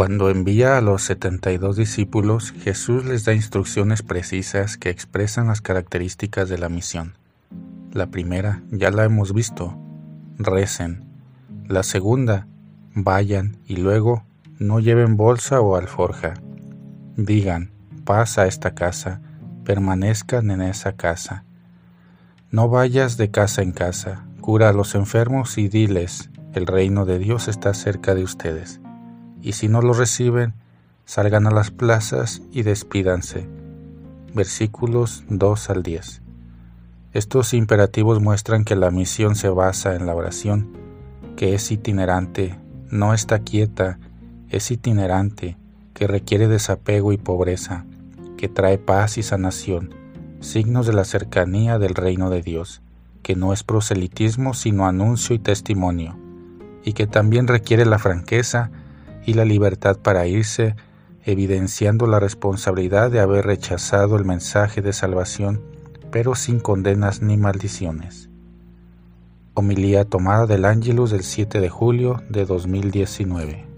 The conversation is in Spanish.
Cuando envía a los setenta y dos discípulos, Jesús les da instrucciones precisas que expresan las características de la misión. La primera, ya la hemos visto, recen. La segunda, vayan y luego no lleven bolsa o alforja. Digan, pasa a esta casa, permanezcan en esa casa. No vayas de casa en casa, cura a los enfermos y diles, el reino de Dios está cerca de ustedes y si no lo reciben, salgan a las plazas y despídanse. Versículos 2 al 10. Estos imperativos muestran que la misión se basa en la oración, que es itinerante, no está quieta, es itinerante, que requiere desapego y pobreza, que trae paz y sanación, signos de la cercanía del reino de Dios, que no es proselitismo sino anuncio y testimonio, y que también requiere la franqueza y la libertad para irse, evidenciando la responsabilidad de haber rechazado el mensaje de salvación, pero sin condenas ni maldiciones. Homilía tomada del Ángelus del 7 de julio de 2019.